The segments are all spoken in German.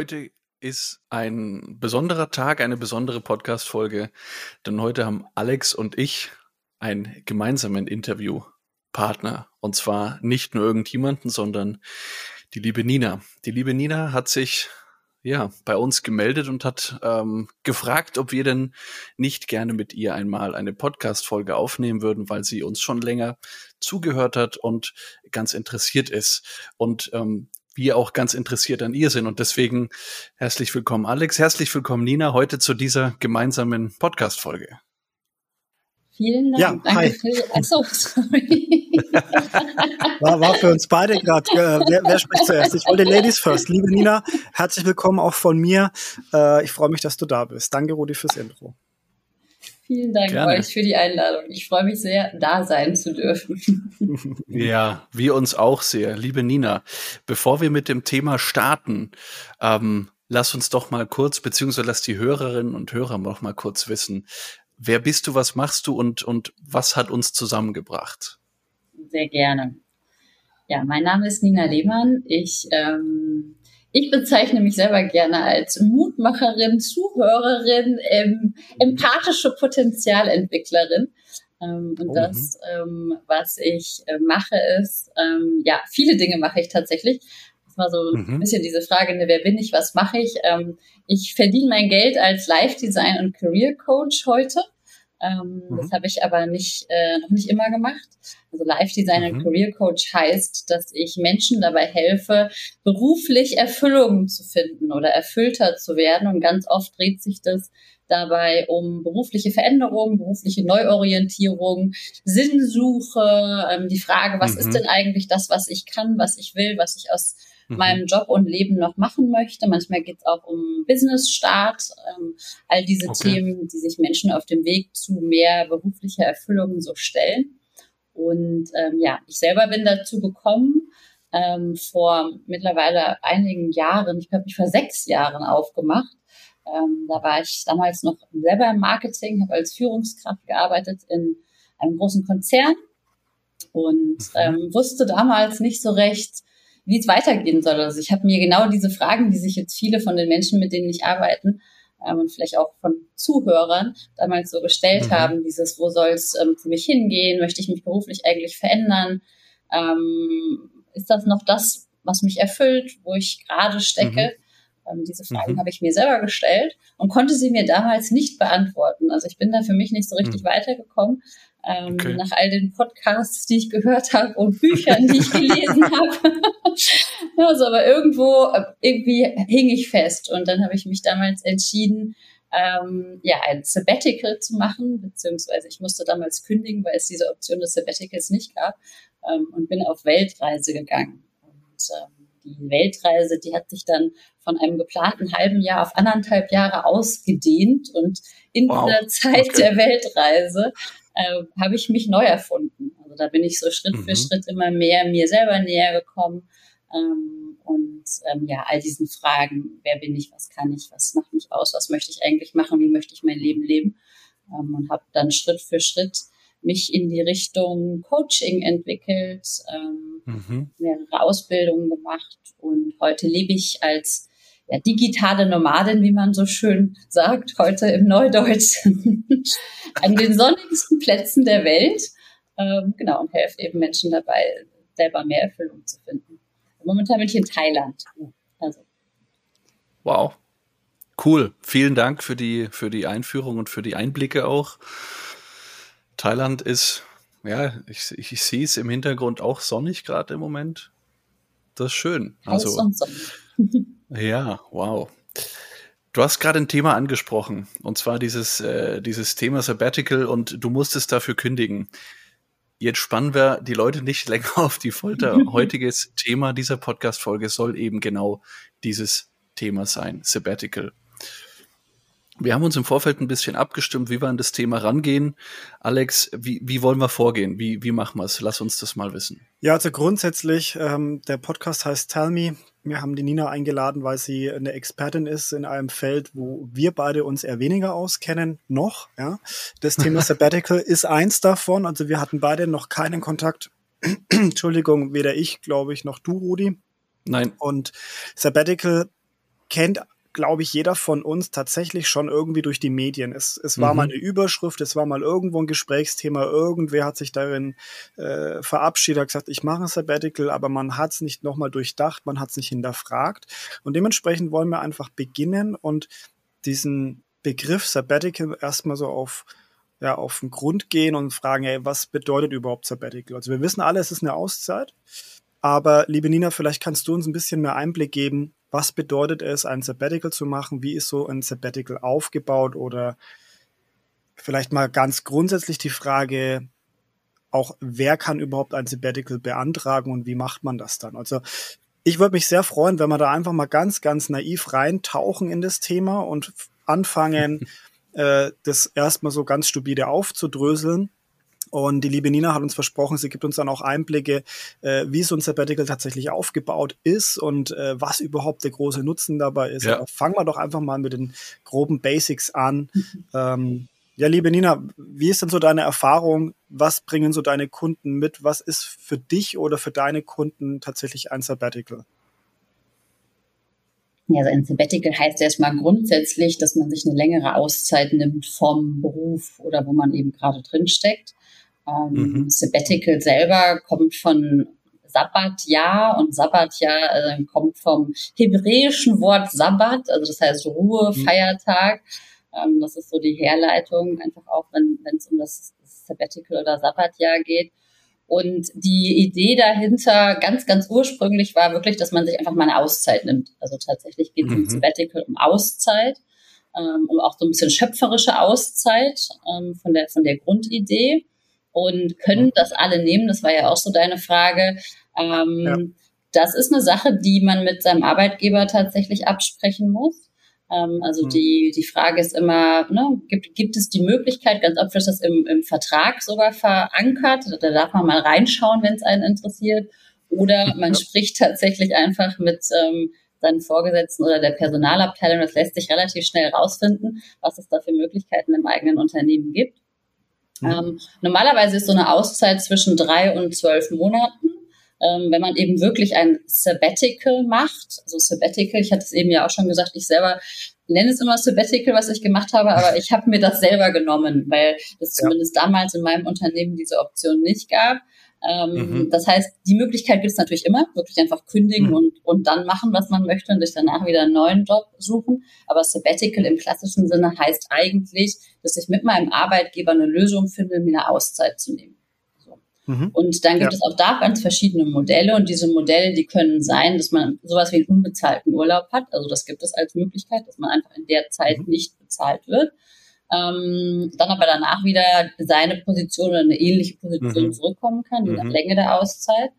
Heute ist ein besonderer Tag, eine besondere Podcast-Folge, denn heute haben Alex und ich einen gemeinsamen Interviewpartner. Und zwar nicht nur irgendjemanden, sondern die liebe Nina. Die liebe Nina hat sich ja bei uns gemeldet und hat ähm, gefragt, ob wir denn nicht gerne mit ihr einmal eine Podcast-Folge aufnehmen würden, weil sie uns schon länger zugehört hat und ganz interessiert ist. Und ähm, wir auch ganz interessiert an ihr sind. Und deswegen herzlich willkommen, Alex. Herzlich willkommen, Nina, heute zu dieser gemeinsamen Podcast-Folge. Vielen Dank. Ja, Danke hi. Für, achso, sorry. War, war für uns beide gerade. Äh, wer, wer, spricht zuerst? Ich wollte Ladies first. Liebe Nina, herzlich willkommen auch von mir. Äh, ich freue mich, dass du da bist. Danke, Rudi, fürs Intro. Vielen Dank Gerne. euch für die Einladung. Ich freue mich sehr, da sein zu dürfen. Ja, wir uns auch sehr. Liebe Nina, bevor wir mit dem Thema starten, ähm, lass uns doch mal kurz, beziehungsweise lass die Hörerinnen und Hörer noch mal kurz wissen, wer bist du, was machst du und, und was hat uns zusammengebracht? Sehr gerne. Ja, mein Name ist Nina Lehmann. Ich, ähm, ich bezeichne mich selber gerne als Mutmacherin, Zuhörerin, ähm, empathische Potenzialentwicklerin. Ähm, und oh, das, mhm. ähm, was ich äh, mache, ist, ähm, ja, viele Dinge mache ich tatsächlich. Das war so mhm. ein bisschen diese Frage, ne, wer bin ich, was mache ich? Ähm, ich verdiene mein Geld als Live-Design und Career Coach heute. Ähm, mhm. Das habe ich aber nicht, äh, noch nicht immer gemacht. Also Live-Design mhm. und Career Coach heißt, dass ich Menschen dabei helfe, beruflich Erfüllung zu finden oder erfüllter zu werden. Und ganz oft dreht sich das dabei um berufliche Veränderung, berufliche Neuorientierung, Sinnsuche, ähm, die Frage, was mhm. ist denn eigentlich das, was ich kann, was ich will, was ich aus mhm. meinem Job und Leben noch machen möchte. Manchmal geht es auch um Business-Start, ähm, all diese okay. Themen, die sich Menschen auf dem Weg zu mehr beruflicher Erfüllung so stellen. Und ähm, ja, ich selber bin dazu gekommen, ähm, vor mittlerweile einigen Jahren, ich habe mich vor sechs Jahren aufgemacht, ähm, da war ich damals noch selber im Marketing, habe als Führungskraft gearbeitet in einem großen Konzern und mhm. ähm, wusste damals nicht so recht, wie es weitergehen soll. Also ich habe mir genau diese Fragen, die sich jetzt viele von den Menschen, mit denen ich arbeite, ähm, und vielleicht auch von Zuhörern damals so gestellt mhm. haben, dieses, wo soll es ähm, für mich hingehen? Möchte ich mich beruflich eigentlich verändern? Ähm, ist das noch das, was mich erfüllt, wo ich gerade stecke? Mhm. Ähm, diese Fragen mhm. habe ich mir selber gestellt und konnte sie mir damals nicht beantworten. Also ich bin da für mich nicht so richtig mhm. weitergekommen. Ähm, okay. Nach all den Podcasts, die ich gehört habe und Büchern, die ich gelesen habe. also, aber irgendwo, irgendwie hing ich fest. Und dann habe ich mich damals entschieden, ähm, ja, ein Sabbatical zu machen, beziehungsweise ich musste damals kündigen, weil es diese Option des Sabbaticals nicht gab ähm, und bin auf Weltreise gegangen. Und ähm, die Weltreise, die hat sich dann von einem geplanten halben Jahr auf anderthalb Jahre ausgedehnt. Und in wow. dieser Zeit okay. der Weltreise äh, habe ich mich neu erfunden. Also da bin ich so Schritt mhm. für Schritt immer mehr mir selber näher gekommen. Ähm, und ähm, ja, all diesen Fragen, wer bin ich, was kann ich, was macht mich aus, was möchte ich eigentlich machen, wie möchte ich mein Leben leben. Ähm, und habe dann Schritt für Schritt mich in die Richtung Coaching entwickelt, ähm, mhm. mehrere Ausbildungen gemacht und heute lebe ich als ja, digitale Nomadin, wie man so schön sagt, heute im Neudeutsch, an den sonnigsten Plätzen der Welt. Ähm, genau, und helfe eben Menschen dabei, selber mehr Erfüllung zu finden. Momentan bin ich in Thailand. Also. Wow. Cool. Vielen Dank für die, für die Einführung und für die Einblicke auch. Thailand ist, ja, ich, ich, ich sehe es im Hintergrund auch sonnig gerade im Moment. Das ist schön. Also, ja, wow. Du hast gerade ein Thema angesprochen, und zwar dieses, äh, dieses Thema Sabbatical und du musstest dafür kündigen. Jetzt spannen wir die Leute nicht länger auf die Folter. Heutiges Thema dieser Podcast-Folge soll eben genau dieses Thema sein, Sabbatical. Wir haben uns im Vorfeld ein bisschen abgestimmt, wie wir an das Thema rangehen. Alex, wie, wie wollen wir vorgehen? Wie, wie machen wir es? Lass uns das mal wissen. Ja, also grundsätzlich, ähm, der Podcast heißt Tell Me. Wir haben die Nina eingeladen, weil sie eine Expertin ist in einem Feld, wo wir beide uns eher weniger auskennen, noch. Ja. Das Thema Sabbatical ist eins davon. Also wir hatten beide noch keinen Kontakt. Entschuldigung, weder ich, glaube ich, noch du, Rudi. Nein. Und Sabbatical kennt glaube ich, jeder von uns tatsächlich schon irgendwie durch die Medien. Es, es war mhm. mal eine Überschrift, es war mal irgendwo ein Gesprächsthema, irgendwer hat sich darin äh, verabschiedet, hat gesagt, ich mache ein Sabbatical, aber man hat es nicht nochmal durchdacht, man hat es nicht hinterfragt. Und dementsprechend wollen wir einfach beginnen und diesen Begriff Sabbatical erstmal so auf ja, auf den Grund gehen und fragen, ey, was bedeutet überhaupt Sabbatical? Also wir wissen alle, es ist eine Auszeit. Aber liebe Nina, vielleicht kannst du uns ein bisschen mehr Einblick geben, was bedeutet es, ein Sabbatical zu machen? Wie ist so ein Sabbatical aufgebaut? Oder vielleicht mal ganz grundsätzlich die Frage, auch wer kann überhaupt ein Sabbatical beantragen und wie macht man das dann? Also ich würde mich sehr freuen, wenn wir da einfach mal ganz, ganz naiv reintauchen in das Thema und anfangen, äh, das erstmal so ganz stupide aufzudröseln und die liebe Nina hat uns versprochen, sie gibt uns dann auch Einblicke, äh, wie so ein Sabbatical tatsächlich aufgebaut ist und äh, was überhaupt der große Nutzen dabei ist. Ja. Aber fangen wir doch einfach mal mit den groben Basics an. Ähm, ja, liebe Nina, wie ist denn so deine Erfahrung? Was bringen so deine Kunden mit? Was ist für dich oder für deine Kunden tatsächlich ein Sabbatical? Ja, also ein Sabbatical heißt erstmal grundsätzlich, dass man sich eine längere Auszeit nimmt vom Beruf oder wo man eben gerade drin steckt. Ähm, mhm. Sabbatical selber kommt von Sabbatjahr und Sabbatjahr äh, kommt vom hebräischen Wort Sabbat, also das heißt Ruhe, mhm. Feiertag. Ähm, das ist so die Herleitung, einfach auch wenn es um das Sabbatical oder Sabbatjahr geht. Und die Idee dahinter ganz, ganz ursprünglich war wirklich, dass man sich einfach mal eine Auszeit nimmt. Also tatsächlich geht es mhm. im Sabbatical um Auszeit, ähm, um auch so ein bisschen schöpferische Auszeit ähm, von, der, von der Grundidee und können das alle nehmen? Das war ja auch so deine Frage. Ähm, ja. Das ist eine Sache, die man mit seinem Arbeitgeber tatsächlich absprechen muss. Ähm, also mhm. die, die Frage ist immer, ne, gibt, gibt es die Möglichkeit, ganz oft ist das im, im Vertrag sogar verankert, da darf man mal reinschauen, wenn es einen interessiert. Oder man ja. spricht tatsächlich einfach mit ähm, seinen Vorgesetzten oder der Personalabteilung. Das lässt sich relativ schnell rausfinden, was es da für Möglichkeiten im eigenen Unternehmen gibt. Mhm. Ähm, normalerweise ist so eine Auszeit zwischen drei und zwölf Monaten. Ähm, wenn man eben wirklich ein Sabbatical macht, also Sabbatical, ich hatte es eben ja auch schon gesagt, ich selber nenne es immer Sabbatical, was ich gemacht habe, aber ich habe mir das selber genommen, weil es ja. zumindest damals in meinem Unternehmen diese Option nicht gab. Ähm, mhm. Das heißt, die Möglichkeit gibt es natürlich immer, wirklich einfach kündigen mhm. und, und dann machen, was man möchte und sich danach wieder einen neuen Job suchen. Aber Sabbatical im klassischen Sinne heißt eigentlich, dass ich mit meinem Arbeitgeber eine Lösung finde, mir eine Auszeit zu nehmen. So. Mhm. Und dann gibt ja. es auch da ganz verschiedene Modelle und diese Modelle, die können sein, dass man sowas wie einen unbezahlten Urlaub hat. Also das gibt es als Möglichkeit, dass man einfach in der Zeit mhm. nicht bezahlt wird ähm, dann aber danach wieder seine Position oder eine ähnliche Position mhm. zurückkommen kann, je nach mhm. Länge der Auszeit.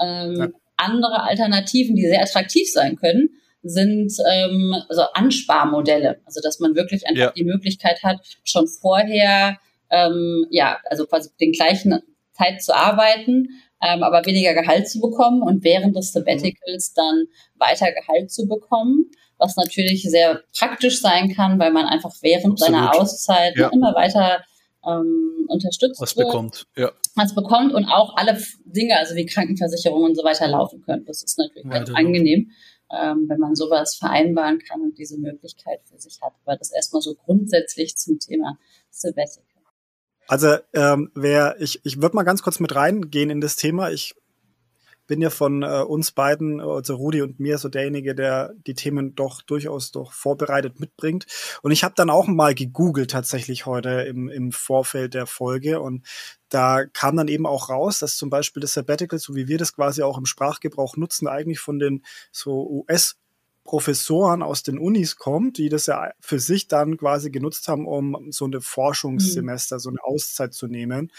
Ähm, ja. Andere Alternativen, die sehr attraktiv sein können, sind ähm, also Ansparmodelle. Also dass man wirklich einfach ja. die Möglichkeit hat, schon vorher ähm, ja, also quasi den gleichen Zeit zu arbeiten, ähm, aber weniger Gehalt zu bekommen und während des Sabbaticals dann weiter Gehalt zu bekommen was natürlich sehr praktisch sein kann, weil man einfach während Absolut. seiner Auszeit ja. immer weiter ähm, unterstützt was wird, bekommt, ja. was bekommt und auch alle Dinge, also wie Krankenversicherung und so weiter laufen können. Das ist natürlich ja, ganz angenehm, ähm, wenn man sowas vereinbaren kann und diese Möglichkeit für sich hat. Aber das erstmal so grundsätzlich zum Thema Sabbatical. Also ähm, wer ich ich würde mal ganz kurz mit reingehen in das Thema. Ich bin ja von äh, uns beiden, also Rudi und mir, so derjenige, der die Themen doch durchaus doch vorbereitet mitbringt. Und ich habe dann auch mal gegoogelt tatsächlich heute im, im Vorfeld der Folge und da kam dann eben auch raus, dass zum Beispiel das Sabbatical, so wie wir das quasi auch im Sprachgebrauch nutzen, eigentlich von den so US Professoren aus den Unis kommt, die das ja für sich dann quasi genutzt haben, um so eine Forschungssemester, mhm. so eine Auszeit zu nehmen.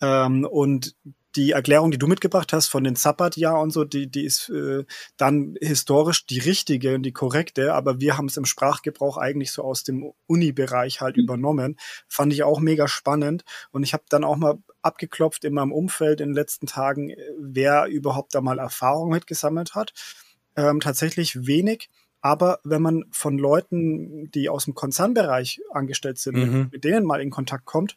Ähm, und die Erklärung, die du mitgebracht hast von den Sabbatjahr und so, die, die ist äh, dann historisch die richtige und die korrekte, aber wir haben es im Sprachgebrauch eigentlich so aus dem Uni-Bereich halt mhm. übernommen. Fand ich auch mega spannend und ich habe dann auch mal abgeklopft in meinem Umfeld in den letzten Tagen, äh, wer überhaupt da mal Erfahrung mitgesammelt hat. Ähm, tatsächlich wenig. Aber wenn man von Leuten, die aus dem Konzernbereich angestellt sind, mhm. mit denen mal in Kontakt kommt,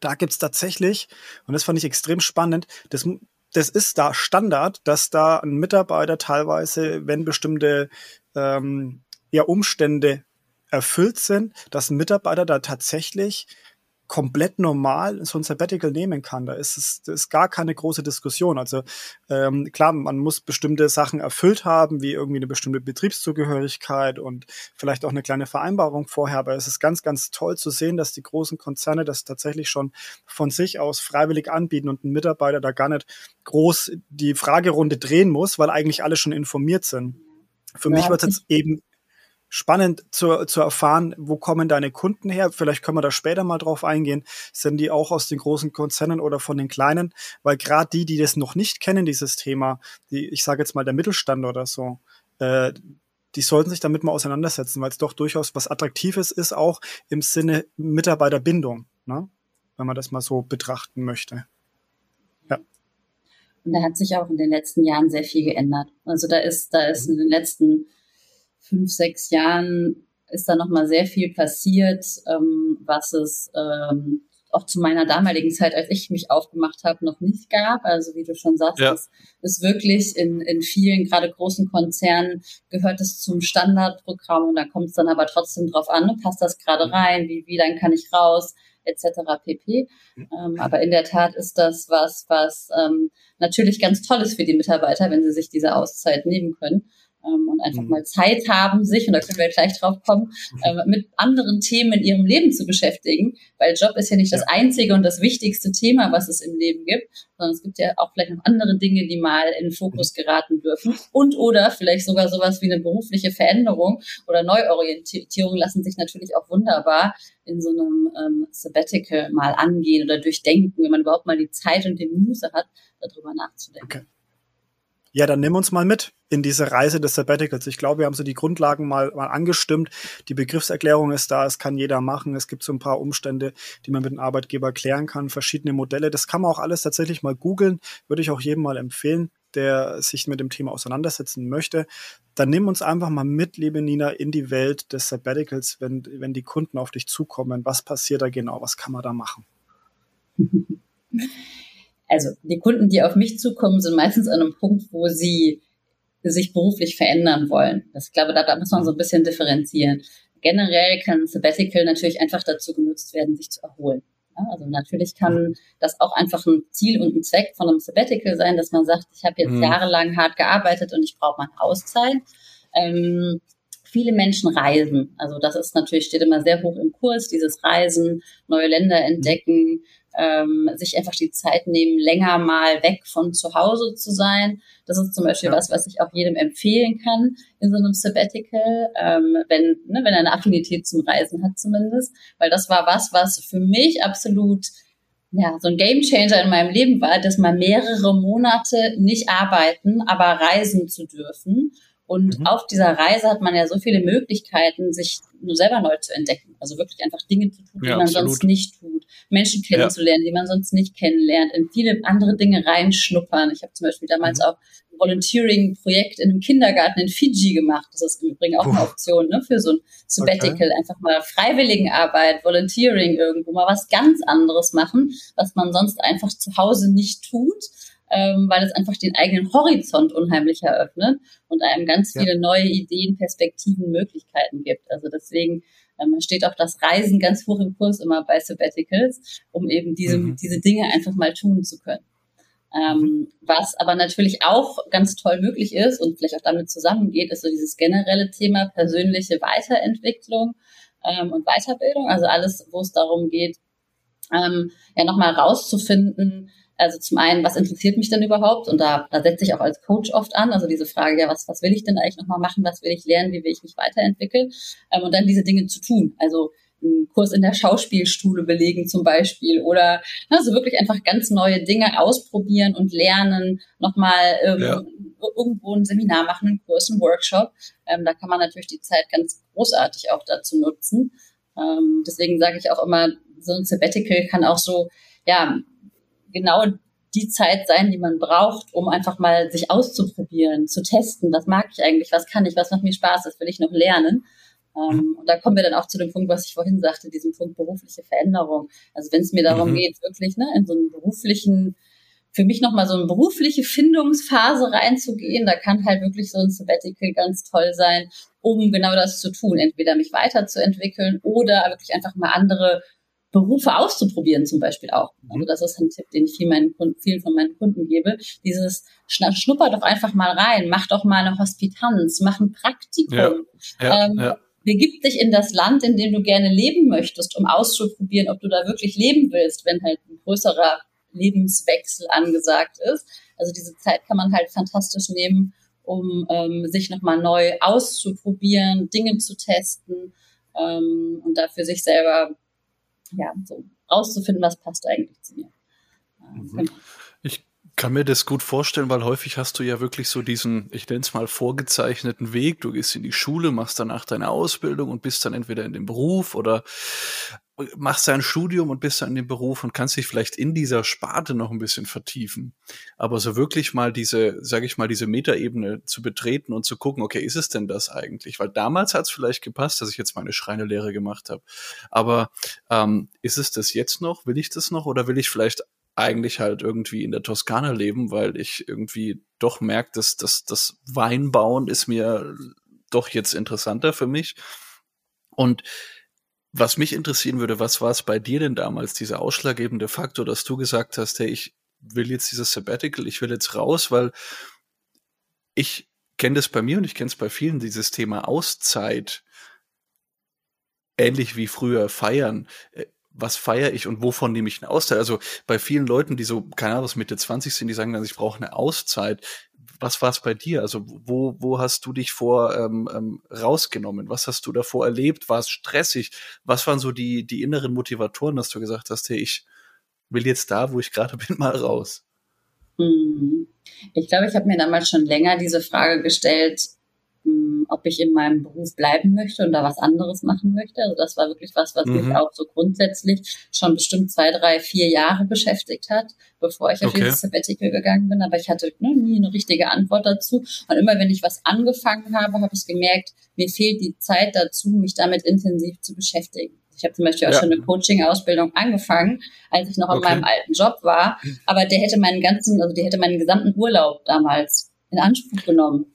da gibt's tatsächlich, und das fand ich extrem spannend, das, das ist da Standard, dass da ein Mitarbeiter teilweise, wenn bestimmte ähm, ja Umstände erfüllt sind, dass ein Mitarbeiter da tatsächlich komplett normal so ein Sabbatical nehmen kann. Da ist es ist gar keine große Diskussion. Also ähm, klar, man muss bestimmte Sachen erfüllt haben, wie irgendwie eine bestimmte Betriebszugehörigkeit und vielleicht auch eine kleine Vereinbarung vorher. Aber es ist ganz, ganz toll zu sehen, dass die großen Konzerne das tatsächlich schon von sich aus freiwillig anbieten und ein Mitarbeiter da gar nicht groß die Fragerunde drehen muss, weil eigentlich alle schon informiert sind. Für ja, mich wird es jetzt eben spannend zu, zu erfahren, wo kommen deine Kunden her? Vielleicht können wir da später mal drauf eingehen. Sind die auch aus den großen Konzernen oder von den kleinen? Weil gerade die, die das noch nicht kennen, dieses Thema, die, ich sage jetzt mal der Mittelstand oder so, äh, die sollten sich damit mal auseinandersetzen, weil es doch durchaus was Attraktives ist, auch im Sinne Mitarbeiterbindung, ne? wenn man das mal so betrachten möchte. Ja. Und da hat sich auch in den letzten Jahren sehr viel geändert. Also da ist, da ist in den letzten fünf, sechs Jahren ist da nochmal sehr viel passiert, ähm, was es ähm, auch zu meiner damaligen Zeit, als ich mich aufgemacht habe, noch nicht gab. Also wie du schon sagst, ja. ist, ist wirklich in, in vielen, gerade großen Konzernen, gehört es zum Standardprogramm und da kommt es dann aber trotzdem drauf an, ne? passt das gerade mhm. rein, wie, wie lang kann ich raus, etc. pp. Ähm, aber in der Tat ist das was, was ähm, natürlich ganz toll ist für die Mitarbeiter, wenn sie sich diese Auszeit nehmen können ähm, und einfach mhm. mal Zeit haben, sich, und da können wir gleich drauf kommen, äh, mit anderen Themen in ihrem Leben zu beschäftigen, weil Job ist ja nicht das einzige und das wichtigste Thema, was es im Leben gibt, sondern es gibt ja auch vielleicht noch andere Dinge, die mal in den Fokus mhm. geraten dürfen und oder vielleicht sogar sowas wie eine berufliche Veränderung oder Neuorientierung lassen sich natürlich auch wunderbar in so einem ähm, Sabbatical mal angehen oder durchdenken, wenn man überhaupt mal die Zeit und die Muße hat, darüber nachzudenken. Okay. Ja, dann nimm uns mal mit in diese Reise des Sabbaticals. Ich glaube, wir haben so die Grundlagen mal, mal angestimmt. Die Begriffserklärung ist da, es kann jeder machen. Es gibt so ein paar Umstände, die man mit dem Arbeitgeber klären kann, verschiedene Modelle. Das kann man auch alles tatsächlich mal googeln. Würde ich auch jedem mal empfehlen, der sich mit dem Thema auseinandersetzen möchte. Dann nimm uns einfach mal mit, liebe Nina, in die Welt des Sabbaticals, wenn, wenn die Kunden auf dich zukommen. Was passiert da genau? Was kann man da machen? also die Kunden, die auf mich zukommen, sind meistens an einem Punkt, wo sie sich beruflich verändern wollen. Das, ich glaube, da, da muss man so ein bisschen differenzieren. Generell kann Sabbatical natürlich einfach dazu genutzt werden, sich zu erholen. Ja, also natürlich kann das auch einfach ein Ziel und ein Zweck von einem Sabbatical sein, dass man sagt, ich habe jetzt mhm. jahrelang hart gearbeitet und ich brauche mal eine Auszeit. Ähm, viele Menschen reisen. Also das ist natürlich, steht immer sehr hoch im Kurs, dieses Reisen, neue Länder entdecken, ähm, sich einfach die Zeit nehmen, länger mal weg von zu Hause zu sein. Das ist zum Beispiel ja. was, was ich auch jedem empfehlen kann in so einem Sabbatical, ähm, wenn, ne, wenn er eine Affinität zum Reisen hat zumindest. Weil das war was, was für mich absolut ja, so ein Gamechanger in meinem Leben war, dass mal mehrere Monate nicht arbeiten, aber reisen zu dürfen und mhm. auf dieser Reise hat man ja so viele Möglichkeiten, sich nur selber neu zu entdecken. Also wirklich einfach Dinge zu tun, die ja, man absolut. sonst nicht tut. Menschen kennenzulernen, ja. die man sonst nicht kennenlernt, in viele andere Dinge reinschnuppern. Ich habe zum Beispiel damals mhm. auch ein Volunteering-Projekt in einem Kindergarten in Fiji gemacht. Das ist im Übrigen auch Puh. eine Option ne, für so ein Sabbatical. Okay. Einfach mal Freiwilligenarbeit, Volunteering irgendwo, mal was ganz anderes machen, was man sonst einfach zu Hause nicht tut ähm, weil es einfach den eigenen Horizont unheimlich eröffnet und einem ganz viele ja. neue Ideen, Perspektiven, Möglichkeiten gibt. Also deswegen ähm, steht auch das Reisen ganz hoch im Kurs immer bei Sabbaticals, um eben diese, mhm. diese Dinge einfach mal tun zu können. Ähm, was aber natürlich auch ganz toll möglich ist und vielleicht auch damit zusammengeht, ist so dieses generelle Thema persönliche Weiterentwicklung ähm, und Weiterbildung. Also alles, wo es darum geht, ähm, ja nochmal rauszufinden, also zum einen, was interessiert mich denn überhaupt? Und da, da setze ich auch als Coach oft an. Also diese Frage, ja, was, was will ich denn eigentlich nochmal machen? Was will ich lernen? Wie will ich mich weiterentwickeln? Ähm, und dann diese Dinge zu tun. Also einen Kurs in der Schauspielschule belegen zum Beispiel oder also wirklich einfach ganz neue Dinge ausprobieren und lernen, nochmal ähm, ja. irgendwo ein Seminar machen, einen Kurs, einen Workshop. Ähm, da kann man natürlich die Zeit ganz großartig auch dazu nutzen. Ähm, deswegen sage ich auch immer, so ein Sabbatical kann auch so, ja, genau die Zeit sein, die man braucht, um einfach mal sich auszuprobieren, zu testen, was mag ich eigentlich, was kann ich, was macht mir Spaß, das will ich noch lernen. Ähm, und da kommen wir dann auch zu dem Punkt, was ich vorhin sagte, diesem Punkt berufliche Veränderung. Also wenn es mir darum mhm. geht, wirklich ne, in so einen beruflichen, für mich nochmal so eine berufliche Findungsphase reinzugehen, da kann halt wirklich so ein Sabbatical ganz toll sein, um genau das zu tun, entweder mich weiterzuentwickeln oder wirklich einfach mal andere Berufe auszuprobieren zum Beispiel auch. Also mhm. das ist ein Tipp, den ich vielen, meinen Kunden, vielen von meinen Kunden gebe. Dieses schnupper doch einfach mal rein, mach doch mal eine Hospitanz, mach ein Praktikum. Ja, ja, ähm, ja. Begib dich in das Land, in dem du gerne leben möchtest, um auszuprobieren, ob du da wirklich leben willst, wenn halt ein größerer Lebenswechsel angesagt ist. Also diese Zeit kann man halt fantastisch nehmen, um ähm, sich nochmal neu auszuprobieren, Dinge zu testen ähm, und dafür sich selber ja, so rauszufinden, was passt eigentlich zu mir. Mhm. Genau. Ich kann mir das gut vorstellen, weil häufig hast du ja wirklich so diesen, ich nenne es mal, vorgezeichneten Weg. Du gehst in die Schule, machst danach deine Ausbildung und bist dann entweder in dem Beruf oder machst dein Studium und bist dann in dem Beruf und kannst dich vielleicht in dieser Sparte noch ein bisschen vertiefen. Aber so wirklich mal diese, sage ich mal, diese Metaebene zu betreten und zu gucken, okay, ist es denn das eigentlich? Weil damals hat es vielleicht gepasst, dass ich jetzt meine Schreinelehre gemacht habe. Aber ähm, ist es das jetzt noch? Will ich das noch? Oder will ich vielleicht eigentlich halt irgendwie in der Toskana leben, weil ich irgendwie doch merke, dass das Weinbauen ist mir doch jetzt interessanter für mich. Und was mich interessieren würde, was war es bei dir denn damals, dieser ausschlaggebende Faktor, dass du gesagt hast, hey, ich will jetzt dieses Sabbatical, ich will jetzt raus, weil ich kenne das bei mir und ich kenne es bei vielen, dieses Thema Auszeit, ähnlich wie früher feiern. Äh, was feiere ich und wovon nehme ich eine Auszeit? Also bei vielen Leuten, die so, keine Ahnung, Mitte 20 sind, die sagen dann, ich brauche eine Auszeit was war es bei dir? Also wo, wo hast du dich vor ähm, ähm, rausgenommen? Was hast du davor erlebt? War es stressig? Was waren so die, die inneren Motivatoren, dass du gesagt hast, hey, ich will jetzt da, wo ich gerade bin, mal raus? Mhm. Ich glaube, ich habe mir damals schon länger diese Frage gestellt, ob ich in meinem Beruf bleiben möchte und da was anderes machen möchte. Also das war wirklich was, was mhm. mich auch so grundsätzlich schon bestimmt zwei, drei, vier Jahre beschäftigt hat, bevor ich auf okay. dieses Sabbatical gegangen bin. Aber ich hatte ne, nie eine richtige Antwort dazu. Und immer wenn ich was angefangen habe, habe ich gemerkt, mir fehlt die Zeit dazu, mich damit intensiv zu beschäftigen. Ich habe zum Beispiel auch ja. schon eine Coaching-Ausbildung angefangen, als ich noch okay. in meinem alten Job war. Aber der hätte meinen ganzen, also der hätte meinen gesamten Urlaub damals in Anspruch genommen.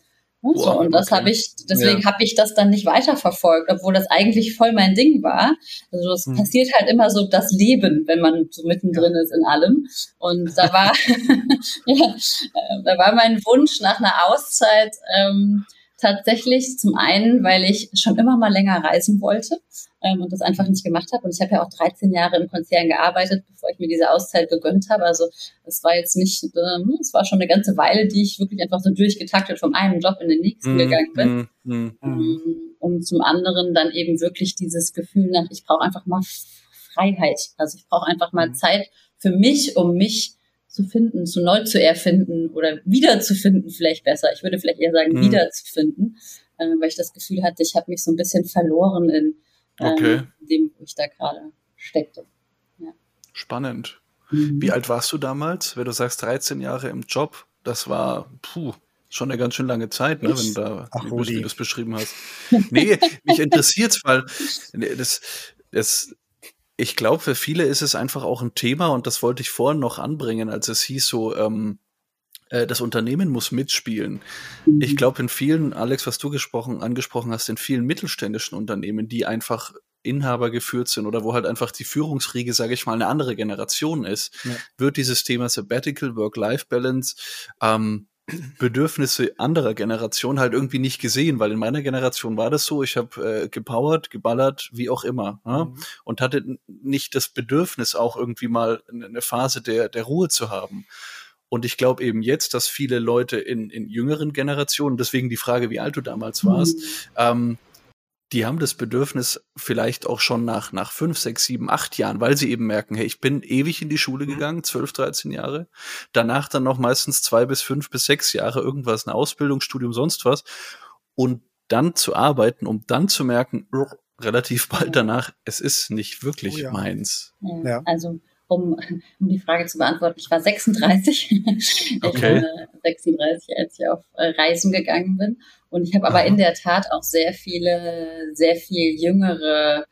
Wow, so, und das okay. habe ich, deswegen ja. habe ich das dann nicht weiterverfolgt, obwohl das eigentlich voll mein Ding war. Also es hm. passiert halt immer so das Leben, wenn man so mittendrin ja. ist in allem. Und da war, ja, äh, da war mein Wunsch nach einer Auszeit ähm, tatsächlich zum einen, weil ich schon immer mal länger reisen wollte ähm, und das einfach nicht gemacht habe. Und ich habe ja auch 13 Jahre im Konzern gearbeitet, bevor ich mir diese Auszeit gegönnt habe. Also es war jetzt nicht, ähm, es war schon eine ganze Weile, die ich wirklich einfach so durchgetaktet vom einen Job in den nächsten mm, gegangen bin. Mm, mm. Und zum anderen dann eben wirklich dieses Gefühl nach, ich brauche einfach mal Freiheit. Also ich brauche einfach mal. Zeit für mich, um mich zu finden, zu neu zu erfinden oder wiederzufinden vielleicht besser. Ich würde vielleicht eher sagen, mhm. wiederzufinden, äh, weil ich das Gefühl hatte, ich habe mich so ein bisschen verloren in, ähm, okay. dem, wo ich da gerade steckte. Ja. Spannend. Mhm. Wie alt warst du damals? Wenn du sagst 13 Jahre im Job, das war puh, schon eine ganz schön lange Zeit, ne, wenn du da Ach, wie du das beschrieben hast. nee, mich interessiert's, weil das, das ich glaube, für viele ist es einfach auch ein Thema und das wollte ich vorhin noch anbringen, als es hieß so, ähm, äh, das Unternehmen muss mitspielen. Ich mhm. glaube, in vielen, Alex, was du gesprochen, angesprochen hast, in vielen mittelständischen Unternehmen, die einfach Inhaber geführt sind oder wo halt einfach die Führungsriege, sage ich mal, eine andere Generation ist, ja. wird dieses Thema Sabbatical, Work-Life-Balance ähm, Bedürfnisse anderer Generation halt irgendwie nicht gesehen, weil in meiner Generation war das so, ich habe äh, gepowert, geballert, wie auch immer, ja? mhm. und hatte nicht das Bedürfnis auch irgendwie mal eine Phase der, der Ruhe zu haben. Und ich glaube eben jetzt, dass viele Leute in, in jüngeren Generationen, deswegen die Frage, wie alt du damals warst, mhm. ähm, die haben das Bedürfnis vielleicht auch schon nach, nach fünf, sechs, sieben, acht Jahren, weil sie eben merken, hey, ich bin ewig in die Schule mhm. gegangen, zwölf, dreizehn Jahre. Danach dann noch meistens zwei bis fünf bis sechs Jahre irgendwas, eine Ausbildung, Studium, sonst was. Und dann zu arbeiten, um dann zu merken, relativ bald danach, es ist nicht wirklich oh ja. meins. Ja, also um, um die Frage zu beantworten, ich war 36. Okay. Ich war 36, als ich auf äh, Reisen gegangen bin. Und ich habe aber in der Tat auch sehr viele, sehr viel jüngere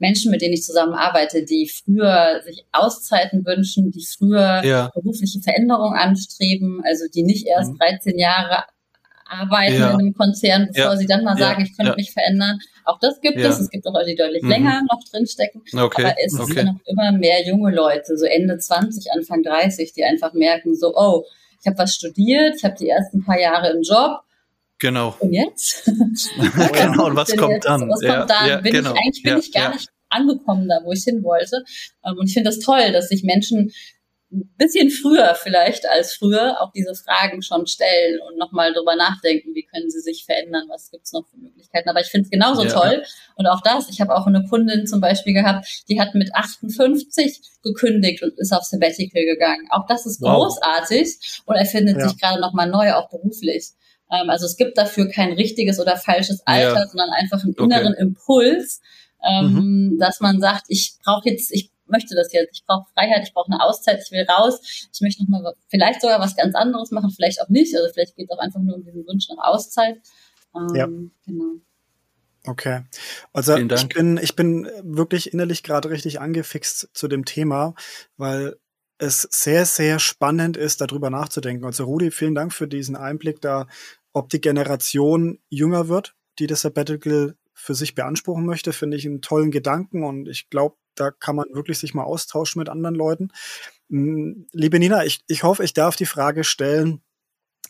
Menschen, mit denen ich zusammenarbeite, die früher sich Auszeiten wünschen, die früher ja. berufliche Veränderungen anstreben, also die nicht erst 13 mhm. Jahre arbeiten ja. in einem Konzern, bevor ja. sie dann mal sagen, ich könnte mich verändern. Auch das gibt es. Es gibt auch Leute, die deutlich mhm. länger noch drinstecken. Okay. Aber es okay. sind noch immer mehr junge Leute, so Ende 20, Anfang 30, die einfach merken, so, oh, ich habe was studiert, ich habe die ersten paar Jahre im Job. Genau. Und jetzt? genau, und was kommt jetzt? dann? Was kommt dann? bin genau. ich, eigentlich bin ich gar nicht angekommen da, wo ich hin wollte. Ähm, und ich finde das toll, dass sich Menschen ein bisschen früher vielleicht als früher auch diese Fragen schon stellen und nochmal drüber nachdenken, wie können sie sich verändern, was gibt's noch für Möglichkeiten. Aber ich finde es genauso ja. toll. Und auch das, ich habe auch eine Kundin zum Beispiel gehabt, die hat mit 58 gekündigt und ist auf Sabbatical gegangen. Auch das ist wow. großartig und erfindet ja. sich gerade nochmal neu, auch beruflich. Ähm, also es gibt dafür kein richtiges oder falsches Alter, ja. sondern einfach einen inneren okay. Impuls, ähm, mhm. dass man sagt, ich brauche jetzt, ich möchte das jetzt, ich brauche Freiheit, ich brauche eine Auszeit, ich will raus, ich möchte noch mal vielleicht sogar was ganz anderes machen, vielleicht auch nicht, also vielleicht geht es auch einfach nur um diesen Wunsch nach Auszeit. Ähm, ja. Genau. Okay. Also ich bin, ich bin wirklich innerlich gerade richtig angefixt zu dem Thema, weil es sehr, sehr spannend ist, darüber nachzudenken. Also Rudi, vielen Dank für diesen Einblick da, ob die Generation jünger wird, die das Sabbatical für sich beanspruchen möchte, finde ich einen tollen Gedanken und ich glaube, da kann man wirklich sich mal austauschen mit anderen Leuten. Hm, liebe Nina, ich, ich hoffe, ich darf die Frage stellen,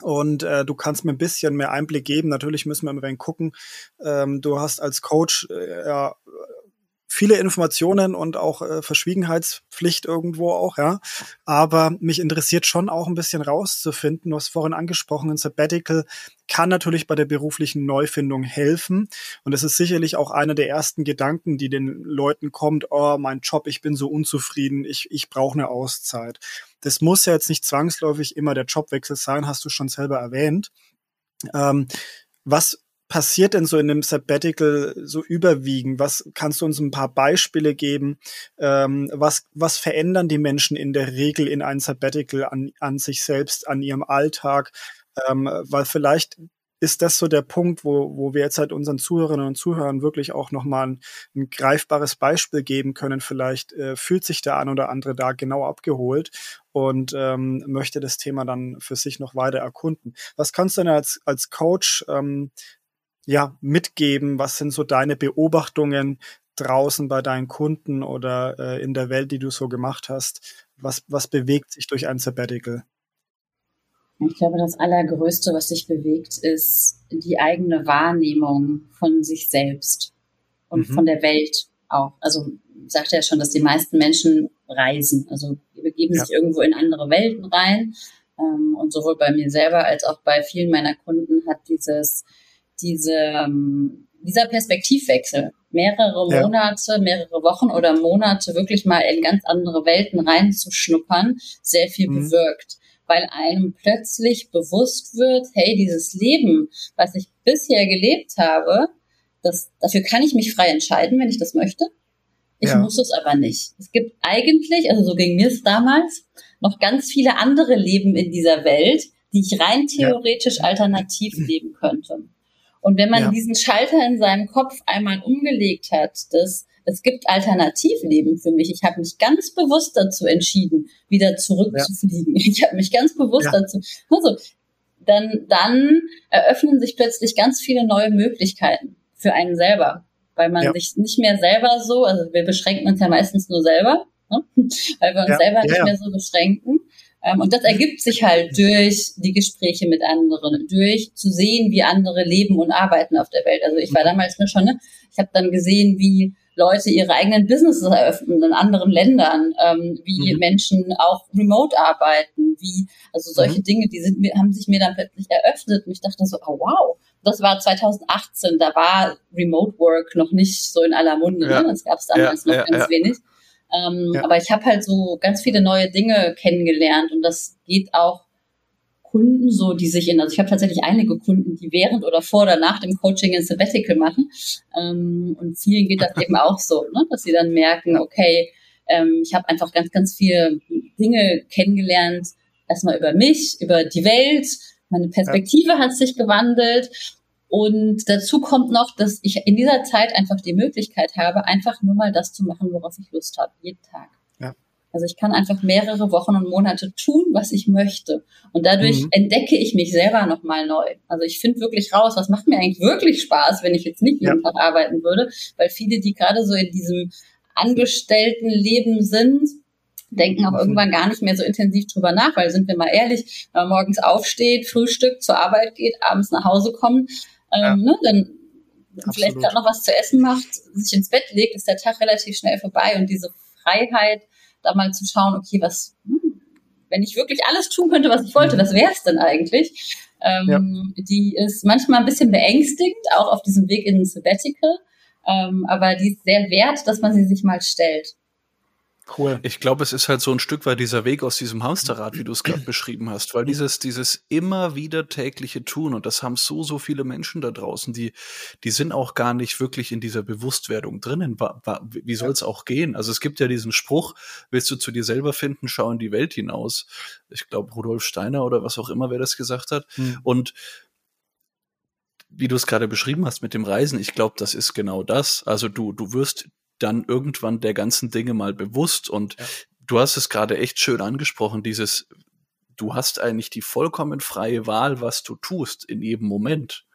und äh, du kannst mir ein bisschen mehr Einblick geben. Natürlich müssen wir immer gucken. Ähm, du hast als Coach äh, viele Informationen und auch äh, Verschwiegenheitspflicht irgendwo auch, ja. Aber mich interessiert schon auch ein bisschen rauszufinden, hast vorhin angesprochen, ein Sabbatical kann natürlich bei der beruflichen Neufindung helfen. Und es ist sicherlich auch einer der ersten Gedanken, die den Leuten kommt, oh, mein Job, ich bin so unzufrieden, ich, ich brauche eine Auszeit. Das muss ja jetzt nicht zwangsläufig immer der Jobwechsel sein, hast du schon selber erwähnt. Ähm, was passiert denn so in dem Sabbatical so überwiegend? Was kannst du uns ein paar Beispiele geben? Ähm, was, was verändern die Menschen in der Regel in ein Sabbatical an, an sich selbst, an ihrem Alltag? Ähm, weil vielleicht ist das so der Punkt, wo, wo wir jetzt halt unseren Zuhörerinnen und Zuhörern wirklich auch nochmal ein, ein greifbares Beispiel geben können. Vielleicht äh, fühlt sich der ein oder andere da genau abgeholt und ähm, möchte das Thema dann für sich noch weiter erkunden. Was kannst du denn als, als Coach ähm, ja, mitgeben? Was sind so deine Beobachtungen draußen bei deinen Kunden oder äh, in der Welt, die du so gemacht hast? Was, was bewegt sich durch ein Sabbatical? Ich glaube, das Allergrößte, was sich bewegt, ist die eigene Wahrnehmung von sich selbst und mhm. von der Welt auch. Also ich sagte ja schon, dass die meisten Menschen reisen. Also begeben ja. sich irgendwo in andere Welten rein. Ähm, und sowohl bei mir selber als auch bei vielen meiner Kunden hat dieses diese, ähm, dieser Perspektivwechsel, mehrere ja. Monate, mehrere Wochen oder Monate wirklich mal in ganz andere Welten reinzuschnuppern, sehr viel mhm. bewirkt. Weil einem plötzlich bewusst wird, hey, dieses Leben, was ich bisher gelebt habe, das, dafür kann ich mich frei entscheiden, wenn ich das möchte. Ich ja. muss es aber nicht. Es gibt eigentlich, also so ging mir es damals, noch ganz viele andere Leben in dieser Welt, die ich rein theoretisch ja. alternativ leben könnte. Und wenn man ja. diesen Schalter in seinem Kopf einmal umgelegt hat, dass es gibt Alternativleben für mich. Ich habe mich ganz bewusst dazu entschieden, wieder zurückzufliegen. Ja. Ich habe mich ganz bewusst ja. dazu. Also, dann, dann eröffnen sich plötzlich ganz viele neue Möglichkeiten für einen selber, weil man sich nicht mehr selber so, also wir beschränken uns ja meistens nur selber, ne? weil wir uns selber nicht mehr so beschränken. Ähm, und das ergibt sich halt durch die Gespräche mit anderen, durch zu sehen, wie andere leben und arbeiten auf der Welt. Also ich war damals nur schon, ne, ich habe dann gesehen, wie Leute ihre eigenen Businesses eröffnen in anderen Ländern, ähm, wie mhm. Menschen auch remote arbeiten, wie, also solche mhm. Dinge, die sind, haben sich mir dann plötzlich eröffnet und ich dachte so, oh wow, das war 2018, da war Remote Work noch nicht so in aller Munde, ja. ne? das gab es damals ja, noch ja, ganz wenig. Ähm, ja. Aber ich habe halt so ganz viele neue Dinge kennengelernt und das geht auch Kunden so, die sich in, also ich habe tatsächlich einige Kunden, die während oder vor oder nach dem Coaching ein Sabbatical machen. Ähm, und vielen geht das eben auch so, ne? dass sie dann merken, okay, ähm, ich habe einfach ganz, ganz viele Dinge kennengelernt, erstmal über mich, über die Welt, meine Perspektive ja. hat sich gewandelt und dazu kommt noch, dass ich in dieser Zeit einfach die Möglichkeit habe, einfach nur mal das zu machen, worauf ich Lust habe, jeden Tag. Ja. Also ich kann einfach mehrere Wochen und Monate tun, was ich möchte. Und dadurch mhm. entdecke ich mich selber nochmal neu. Also ich finde wirklich raus, was macht mir eigentlich wirklich Spaß, wenn ich jetzt nicht jeden ja. Tag arbeiten würde. Weil viele, die gerade so in diesem Angestelltenleben sind, denken auch mhm. irgendwann gar nicht mehr so intensiv drüber nach, weil sind wir mal ehrlich, wenn man morgens aufsteht, Frühstück zur Arbeit geht, abends nach Hause kommt, ähm, ne, dann Absolut. vielleicht gerade noch was zu essen macht, sich ins Bett legt, ist der Tag relativ schnell vorbei und diese Freiheit, da mal zu schauen, okay, was, hm, wenn ich wirklich alles tun könnte, was ich wollte, mhm. was wäre es denn eigentlich? Ähm, ja. Die ist manchmal ein bisschen beängstigend, auch auf diesem Weg in Sabbatical, ähm, aber die ist sehr wert, dass man sie sich mal stellt. Cool. Ich glaube, es ist halt so ein Stück weit dieser Weg aus diesem Hamsterrad, wie du es gerade beschrieben hast, weil dieses, dieses immer wieder tägliche Tun, und das haben so, so viele Menschen da draußen, die, die sind auch gar nicht wirklich in dieser Bewusstwerdung drinnen. Wie soll es auch gehen? Also es gibt ja diesen Spruch, willst du zu dir selber finden, schau in die Welt hinaus. Ich glaube, Rudolf Steiner oder was auch immer, wer das gesagt hat. Hm. Und wie du es gerade beschrieben hast mit dem Reisen, ich glaube, das ist genau das. Also du, du wirst dann irgendwann der ganzen Dinge mal bewusst. Und ja. du hast es gerade echt schön angesprochen, dieses, du hast eigentlich die vollkommen freie Wahl, was du tust in jedem Moment.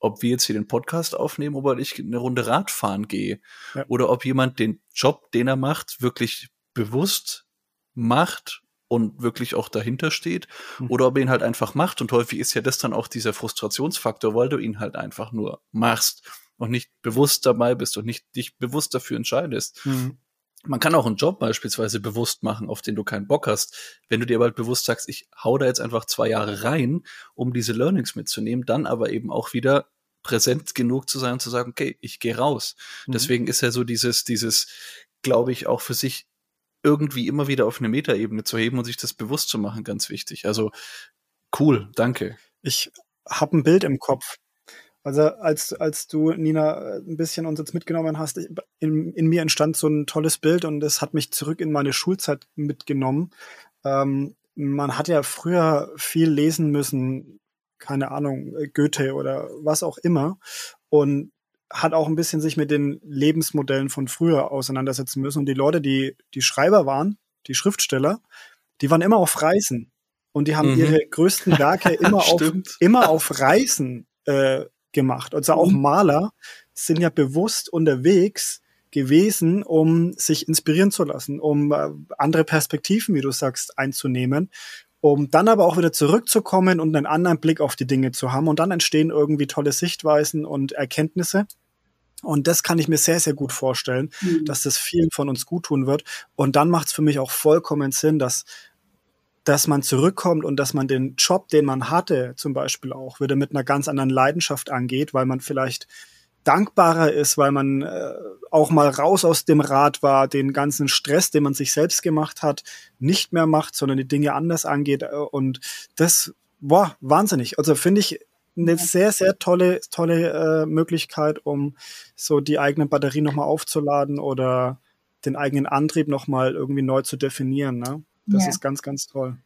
Ob wir jetzt hier den Podcast aufnehmen oder ich eine Runde Radfahren gehe. Ja. Oder ob jemand den Job, den er macht, wirklich bewusst macht und wirklich auch dahinter steht. Mhm. Oder ob er ihn halt einfach macht. Und häufig ist ja das dann auch dieser Frustrationsfaktor, weil du ihn halt einfach nur machst und nicht bewusst dabei bist und nicht dich bewusst dafür entscheidest. Mhm. Man kann auch einen Job beispielsweise bewusst machen, auf den du keinen Bock hast. Wenn du dir aber halt bewusst sagst, ich hau da jetzt einfach zwei Jahre rein, um diese Learnings mitzunehmen, dann aber eben auch wieder präsent genug zu sein und zu sagen, okay, ich gehe raus. Mhm. Deswegen ist ja so dieses, dieses, glaube ich, auch für sich irgendwie immer wieder auf eine Metaebene zu heben und sich das bewusst zu machen, ganz wichtig. Also cool, danke. Ich habe ein Bild im Kopf. Also als, als du, Nina, ein bisschen uns jetzt mitgenommen hast, in, in mir entstand so ein tolles Bild und es hat mich zurück in meine Schulzeit mitgenommen. Ähm, man hat ja früher viel lesen müssen, keine Ahnung, Goethe oder was auch immer. Und hat auch ein bisschen sich mit den Lebensmodellen von früher auseinandersetzen müssen. Und die Leute, die, die Schreiber waren, die Schriftsteller, die waren immer auf Reisen. Und die haben mhm. ihre größten Werke immer, auf, immer auf Reisen äh, gemacht. Also auch mhm. Maler sind ja bewusst unterwegs gewesen, um sich inspirieren zu lassen, um äh, andere Perspektiven, wie du sagst, einzunehmen, um dann aber auch wieder zurückzukommen und einen anderen Blick auf die Dinge zu haben. Und dann entstehen irgendwie tolle Sichtweisen und Erkenntnisse. Und das kann ich mir sehr, sehr gut vorstellen, mhm. dass das vielen von uns gut tun wird. Und dann macht es für mich auch vollkommen Sinn, dass dass man zurückkommt und dass man den Job, den man hatte, zum Beispiel auch wieder mit einer ganz anderen Leidenschaft angeht, weil man vielleicht dankbarer ist, weil man äh, auch mal raus aus dem Rad war, den ganzen Stress, den man sich selbst gemacht hat, nicht mehr macht, sondern die Dinge anders angeht. Äh, und das, boah, wahnsinnig. Also finde ich eine sehr, sehr tolle, tolle äh, Möglichkeit, um so die eigene Batterie nochmal aufzuladen oder den eigenen Antrieb nochmal irgendwie neu zu definieren. Ne? Das ja. ist ganz, ganz toll.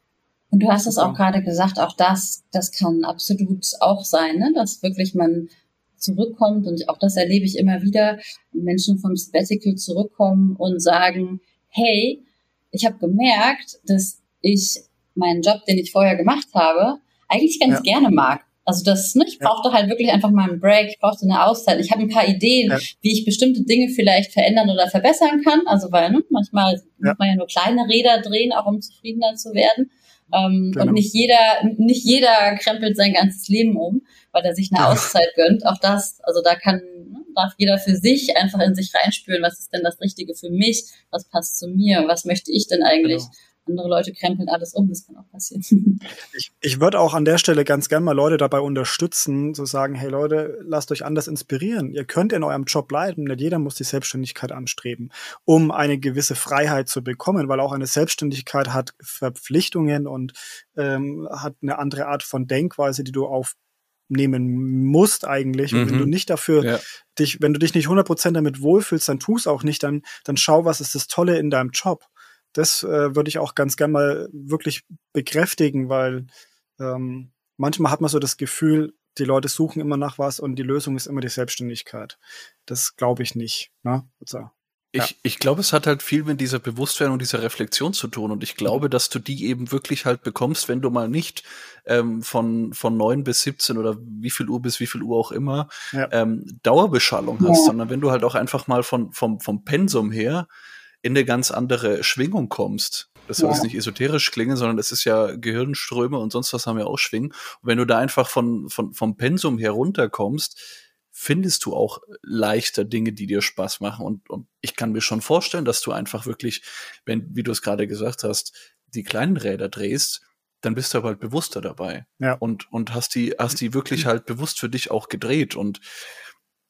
Und du hast es auch gerade gesagt, auch das, das kann absolut auch sein, ne? dass wirklich man zurückkommt und auch das erlebe ich immer wieder, Menschen vom Sabbatical zurückkommen und sagen, hey, ich habe gemerkt, dass ich meinen Job, den ich vorher gemacht habe, eigentlich ganz ja. gerne mag. Also das, ne, ich brauchte ja. halt wirklich einfach mal einen Break, ich brauchte eine Auszeit. Ich habe ein paar Ideen, ja. wie ich bestimmte Dinge vielleicht verändern oder verbessern kann. Also weil ne, manchmal ja. muss man ja nur kleine Räder drehen, auch um zufriedener zu werden. Ähm, genau. Und nicht jeder, nicht jeder krempelt sein ganzes Leben um, weil er sich eine Auszeit gönnt. Auch das, also da kann, ne, darf jeder für sich einfach in sich reinspüren, was ist denn das Richtige für mich, was passt zu mir, was möchte ich denn eigentlich. Genau andere Leute krempeln alles um, das kann auch passieren. Ich, ich würde auch an der Stelle ganz gerne mal Leute dabei unterstützen, zu sagen, hey Leute, lasst euch anders inspirieren. Ihr könnt in eurem Job bleiben, nicht jeder muss die Selbstständigkeit anstreben, um eine gewisse Freiheit zu bekommen, weil auch eine Selbstständigkeit hat Verpflichtungen und ähm, hat eine andere Art von Denkweise, die du aufnehmen musst eigentlich. Und wenn du mhm. nicht dafür ja. dich, wenn du dich nicht 100% damit wohlfühlst, dann tu es auch nicht, dann, dann schau, was ist das Tolle in deinem Job das äh, würde ich auch ganz gern mal wirklich bekräftigen, weil ähm, manchmal hat man so das Gefühl, die Leute suchen immer nach was und die Lösung ist immer die Selbstständigkeit. Das glaube ich nicht. Ne? Ich, ja. ich glaube, es hat halt viel mit dieser Bewusstwerdung und dieser Reflexion zu tun. Und ich glaube, dass du die eben wirklich halt bekommst, wenn du mal nicht ähm, von, von neun bis 17 oder wie viel Uhr bis wie viel Uhr auch immer ja. ähm, Dauerbeschallung hast, ja. sondern wenn du halt auch einfach mal von, vom, vom Pensum her in eine ganz andere Schwingung kommst. Das soll jetzt nicht esoterisch klingen, sondern das ist ja Gehirnströme und sonst was haben wir auch schwingen. Und wenn du da einfach von, von, vom Pensum herunterkommst, findest du auch leichter Dinge, die dir Spaß machen. Und, und ich kann mir schon vorstellen, dass du einfach wirklich, wenn, wie du es gerade gesagt hast, die kleinen Räder drehst, dann bist du aber halt bewusster dabei. Ja. Und, und hast die, hast die wirklich halt bewusst für dich auch gedreht. Und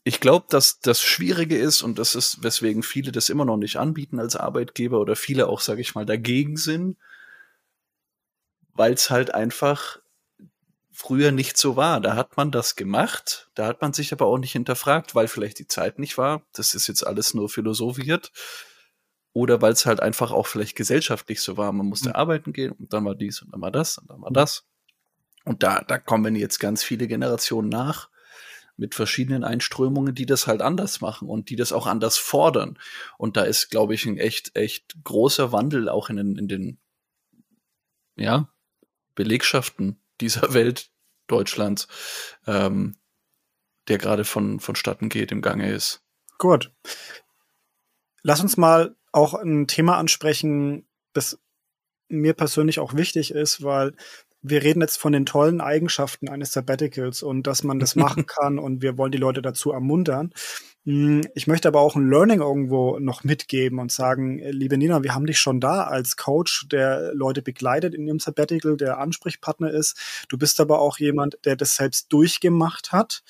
ich glaube, dass das Schwierige ist, und das ist, weswegen viele das immer noch nicht anbieten als Arbeitgeber oder viele auch, sage ich mal, dagegen sind, weil es halt einfach früher nicht so war. Da hat man das gemacht, da hat man sich aber auch nicht hinterfragt, weil vielleicht die Zeit nicht war. Das ist jetzt alles nur philosophiert. Oder weil es halt einfach auch vielleicht gesellschaftlich so war. Man musste mhm. arbeiten gehen und dann war dies und dann war das und dann war das. Und da, da kommen jetzt ganz viele Generationen nach mit verschiedenen Einströmungen, die das halt anders machen und die das auch anders fordern. Und da ist, glaube ich, ein echt, echt großer Wandel auch in den, in den, ja, Belegschaften dieser Welt Deutschlands, ähm, der gerade von, vonstatten geht, im Gange ist. Gut. Lass uns mal auch ein Thema ansprechen, das mir persönlich auch wichtig ist, weil wir reden jetzt von den tollen Eigenschaften eines Sabbaticals und dass man das machen kann und wir wollen die Leute dazu ermuntern. Hm, ich möchte aber auch ein Learning irgendwo noch mitgeben und sagen, liebe Nina, wir haben dich schon da als Coach, der Leute begleitet in ihrem Sabbatical, der Ansprechpartner ist. Du bist aber auch jemand, der das selbst durchgemacht hat.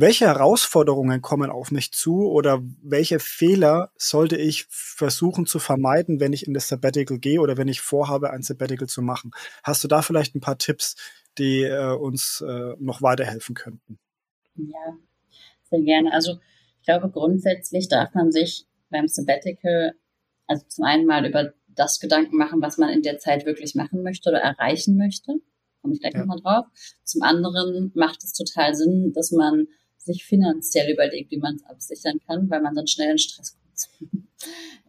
Welche Herausforderungen kommen auf mich zu oder welche Fehler sollte ich versuchen zu vermeiden, wenn ich in das Sabbatical gehe oder wenn ich vorhabe, ein Sabbatical zu machen? Hast du da vielleicht ein paar Tipps, die äh, uns äh, noch weiterhelfen könnten? Ja, sehr gerne. Also ich glaube, grundsätzlich darf man sich beim Sabbatical also zum einen mal über das Gedanken machen, was man in der Zeit wirklich machen möchte oder erreichen möchte. Komme ich gleich ja. nochmal drauf. Zum anderen macht es total Sinn, dass man sich finanziell überlegt, wie man es absichern kann, weil man dann schnell in Stress kommt.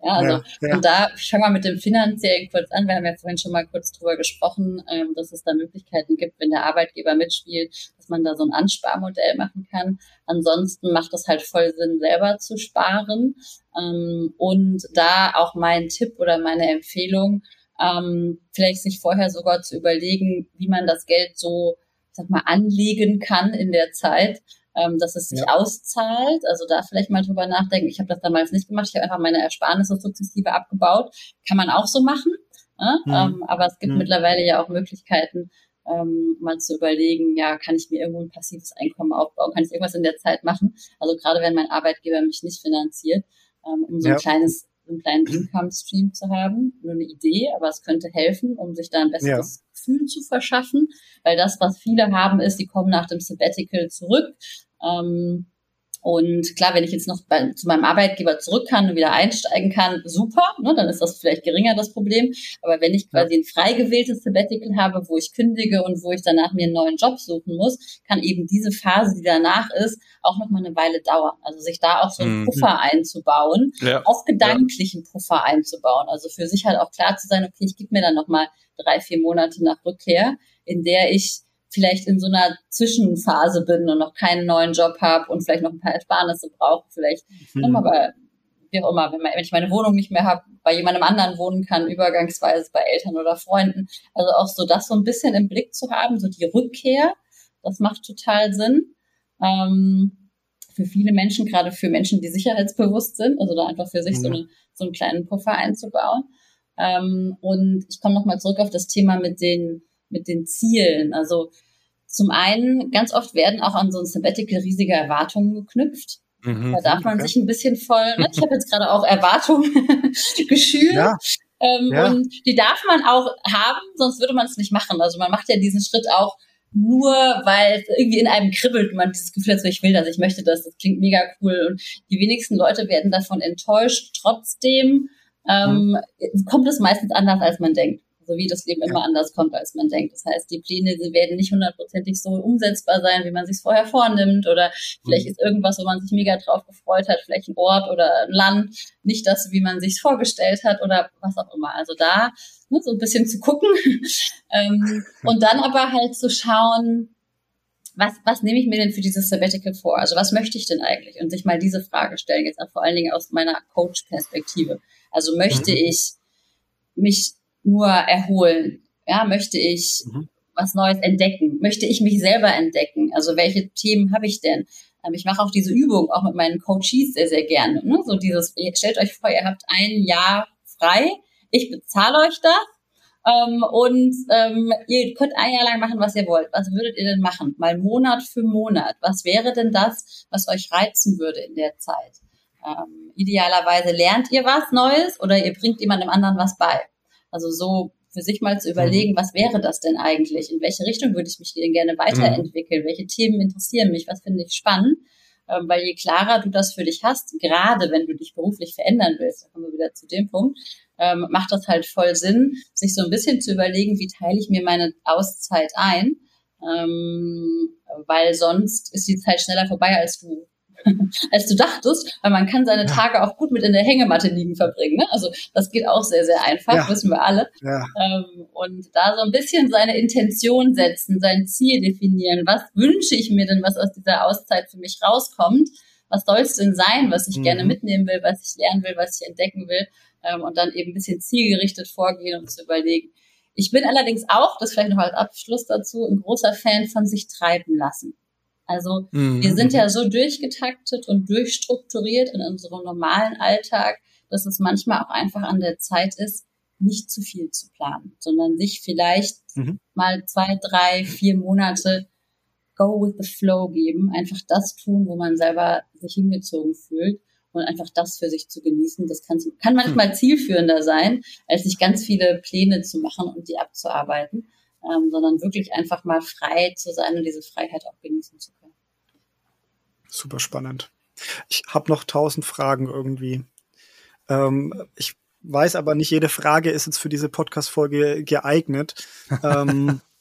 ja, also ja, ja. und da fangen wir mit dem finanziellen kurz an. Wir haben ja vorhin schon mal kurz drüber gesprochen, ähm, dass es da Möglichkeiten gibt, wenn der Arbeitgeber mitspielt, dass man da so ein Ansparmodell machen kann. Ansonsten macht es halt voll Sinn, selber zu sparen. Ähm, und da auch mein Tipp oder meine Empfehlung, ähm, vielleicht sich vorher sogar zu überlegen, wie man das Geld so, ich sag mal, anlegen kann in der Zeit, ähm, dass es sich ja. auszahlt. Also da vielleicht mal drüber nachdenken. Ich habe das damals nicht gemacht. Ich habe einfach meine Ersparnisse sukzessive abgebaut. Kann man auch so machen. Ne? Mhm. Ähm, aber es gibt mhm. mittlerweile ja auch Möglichkeiten, ähm, mal zu überlegen, ja, kann ich mir irgendwo ein passives Einkommen aufbauen? Kann ich irgendwas in der Zeit machen? Also gerade wenn mein Arbeitgeber mich nicht finanziert, ähm, um so ein kleines einen kleinen Income-Stream zu haben. Nur eine Idee, aber es könnte helfen, um sich da ein besseres ja. Gefühl zu verschaffen. Weil das, was viele haben, ist, die kommen nach dem Sabbatical zurück. Ähm, und klar, wenn ich jetzt noch bei, zu meinem Arbeitgeber zurück kann und wieder einsteigen kann, super, ne, dann ist das vielleicht geringer das Problem. Aber wenn ich quasi ein frei gewähltes Sabbatical habe, wo ich kündige und wo ich danach mir einen neuen Job suchen muss, kann eben diese Phase, die danach ist, auch noch mal eine Weile dauern. Also sich da auch so einen mhm. Puffer einzubauen, ja. auch gedanklichen ja. Puffer einzubauen. Also für sich halt auch klar zu sein, okay, ich gebe mir dann noch mal drei, vier Monate nach Rückkehr, in der ich vielleicht in so einer Zwischenphase bin und noch keinen neuen Job habe und vielleicht noch ein paar Ersparnisse brauche, vielleicht, mhm. aber wie auch immer, wenn, wenn ich meine Wohnung nicht mehr habe, bei jemandem anderen wohnen kann, übergangsweise bei Eltern oder Freunden. Also auch so das so ein bisschen im Blick zu haben, so die Rückkehr, das macht total Sinn. Ähm, für viele Menschen, gerade für Menschen, die sicherheitsbewusst sind, also da einfach für sich mhm. so, eine, so einen kleinen Puffer einzubauen. Ähm, und ich komme nochmal zurück auf das Thema mit den mit den Zielen. Also zum einen, ganz oft werden auch an so ein Sabbatical riesige Erwartungen geknüpft. Mhm, da darf man okay. sich ein bisschen voll, ne? ich habe jetzt gerade auch Erwartungen geschürt. Ja. Ähm, ja. Und die darf man auch haben, sonst würde man es nicht machen. Also man macht ja diesen Schritt auch nur, weil irgendwie in einem kribbelt, man dieses Gefühl hat, so ich will das, ich möchte das, das klingt mega cool. Und die wenigsten Leute werden davon enttäuscht. Trotzdem ähm, mhm. kommt es meistens anders, als man denkt so wie das Leben immer anders kommt, als man denkt. Das heißt, die Pläne sie werden nicht hundertprozentig so umsetzbar sein, wie man sich vorher vornimmt. Oder vielleicht mhm. ist irgendwas, wo man sich mega drauf gefreut hat, vielleicht ein Ort oder ein Land, nicht das, wie man sich vorgestellt hat oder was auch immer. Also da ne, so ein bisschen zu gucken ähm, und dann aber halt zu schauen, was, was nehme ich mir denn für dieses Sabbatical vor? Also was möchte ich denn eigentlich? Und sich mal diese Frage stellen, jetzt auch vor allen Dingen aus meiner Coach-Perspektive. Also möchte mhm. ich mich nur erholen? Ja, möchte ich mhm. was Neues entdecken? Möchte ich mich selber entdecken? Also welche Themen habe ich denn? Ähm, ich mache auch diese Übung auch mit meinen Coaches sehr, sehr gerne. Ne? So dieses, stellt euch vor, ihr habt ein Jahr frei. Ich bezahle euch das ähm, und ähm, ihr könnt ein Jahr lang machen, was ihr wollt. Was würdet ihr denn machen? Mal Monat für Monat. Was wäre denn das, was euch reizen würde in der Zeit? Ähm, idealerweise lernt ihr was Neues oder ihr bringt jemandem anderen was bei. Also so für sich mal zu überlegen, mhm. was wäre das denn eigentlich? In welche Richtung würde ich mich denn gerne weiterentwickeln? Mhm. Welche Themen interessieren mich? Was finde ich spannend? Ähm, weil je klarer du das für dich hast, gerade wenn du dich beruflich verändern willst, da kommen wir wieder zu dem Punkt, ähm, macht das halt voll Sinn, sich so ein bisschen zu überlegen, wie teile ich mir meine Auszeit ein, ähm, weil sonst ist die Zeit schneller vorbei, als du als du dachtest, weil man kann seine Tage auch gut mit in der Hängematte liegen verbringen. Ne? Also das geht auch sehr, sehr einfach, ja. wissen wir alle. Ja. Ähm, und da so ein bisschen seine Intention setzen, sein Ziel definieren. Was wünsche ich mir denn, was aus dieser Auszeit für mich rauskommt? Was soll es denn sein, was ich mhm. gerne mitnehmen will, was ich lernen will, was ich entdecken will? ähm, und dann eben ein bisschen zielgerichtet vorgehen und zu überlegen. Ich bin allerdings auch, das vielleicht noch als Abschluss dazu, ein großer Fan von sich treiben lassen. Also mhm. wir sind ja so durchgetaktet und durchstrukturiert in unserem normalen Alltag, dass es manchmal auch einfach an der Zeit ist, nicht zu viel zu planen, sondern sich vielleicht mhm. mal zwei, drei, vier Monate go with the flow geben, einfach das tun, wo man selber sich hingezogen fühlt und einfach das für sich zu genießen. Das kann, kann manchmal hm. zielführender sein, als sich ganz viele Pläne zu machen und die abzuarbeiten, ähm, sondern wirklich einfach mal frei zu sein und diese Freiheit auch genießen zu können. Super spannend. Ich habe noch tausend Fragen irgendwie. Ähm, ich weiß aber nicht, jede Frage ist jetzt für diese Podcast-Folge geeignet. ähm,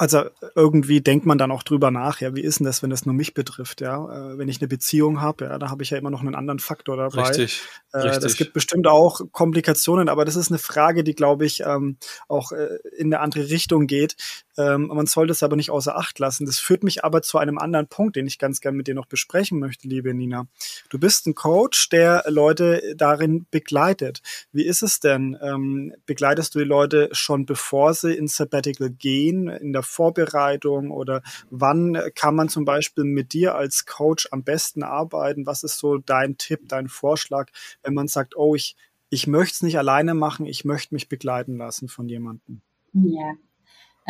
also irgendwie denkt man dann auch drüber nach, ja, wie ist denn das, wenn das nur mich betrifft, ja? Äh, wenn ich eine Beziehung habe, ja, da habe ich ja immer noch einen anderen Faktor dabei. Richtig. Äh, richtig. Das gibt bestimmt auch Komplikationen, aber das ist eine Frage, die, glaube ich, ähm, auch äh, in eine andere Richtung geht. Ähm, man sollte es aber nicht außer Acht lassen. Das führt mich aber zu einem anderen Punkt, den ich ganz gern mit dir noch besprechen möchte, liebe Nina. Du bist ein Coach, der Leute darin begleitet. Wie ist es denn? Ähm, begleitest du die Leute schon bevor sie ins Sabbatical gehen, in der Vorbereitung oder wann kann man zum Beispiel mit dir als Coach am besten arbeiten? Was ist so dein Tipp, dein Vorschlag, wenn man sagt, oh, ich, ich möchte es nicht alleine machen, ich möchte mich begleiten lassen von jemandem? Ja.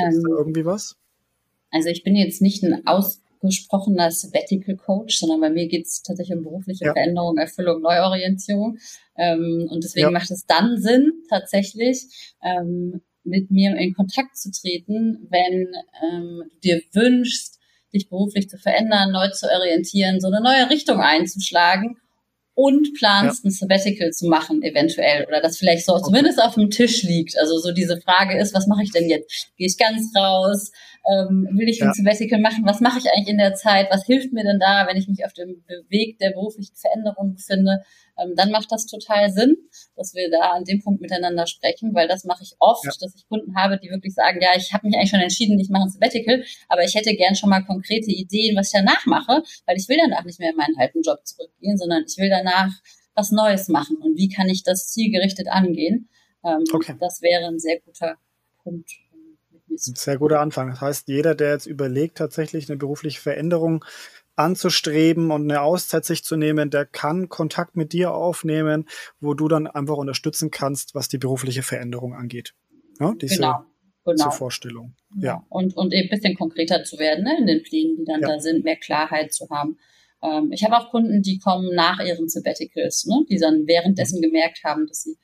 Ähm, irgendwie was? Also ich bin jetzt nicht ein ausgesprochener Sabbatical Coach, sondern bei mir geht es tatsächlich um berufliche ja. Veränderung, Erfüllung, Neuorientierung. Ähm, und deswegen ja. macht es dann Sinn, tatsächlich ähm, mit mir in Kontakt zu treten, wenn ähm, du dir wünschst, dich beruflich zu verändern, neu zu orientieren, so eine neue Richtung einzuschlagen und planst, ja. ein Sabbatical zu machen, eventuell. Oder das vielleicht so okay. zumindest auf dem Tisch liegt. Also so diese Frage ist, was mache ich denn jetzt? Gehe ich ganz raus? Ähm, will ich ja. ein Sabbatical machen? Was mache ich eigentlich in der Zeit? Was hilft mir denn da, wenn ich mich auf dem Weg der beruflichen Veränderung befinde? Ähm, dann macht das total Sinn, dass wir da an dem Punkt miteinander sprechen, weil das mache ich oft, ja. dass ich Kunden habe, die wirklich sagen, ja, ich habe mich eigentlich schon entschieden, ich mache ein Sabbatical, aber ich hätte gern schon mal konkrete Ideen, was ich danach mache, weil ich will danach nicht mehr in meinen alten Job zurückgehen, sondern ich will danach was Neues machen und wie kann ich das zielgerichtet angehen. Ähm, okay. Das wäre ein sehr guter Punkt. Ein sehr guter Anfang. Das heißt, jeder, der jetzt überlegt, tatsächlich eine berufliche Veränderung anzustreben und eine Auszeit sich zu nehmen, der kann Kontakt mit dir aufnehmen, wo du dann einfach unterstützen kannst, was die berufliche Veränderung angeht. Ja, diese, genau. Genau. Diese Vorstellung. Ja. Und, und eben ein bisschen konkreter zu werden ne, in den Plänen, die dann ja. da sind, mehr Klarheit zu haben. Ähm, ich habe auch Kunden, die kommen nach ihren Sabbaticals, ne, die dann währenddessen mhm. gemerkt haben, dass sie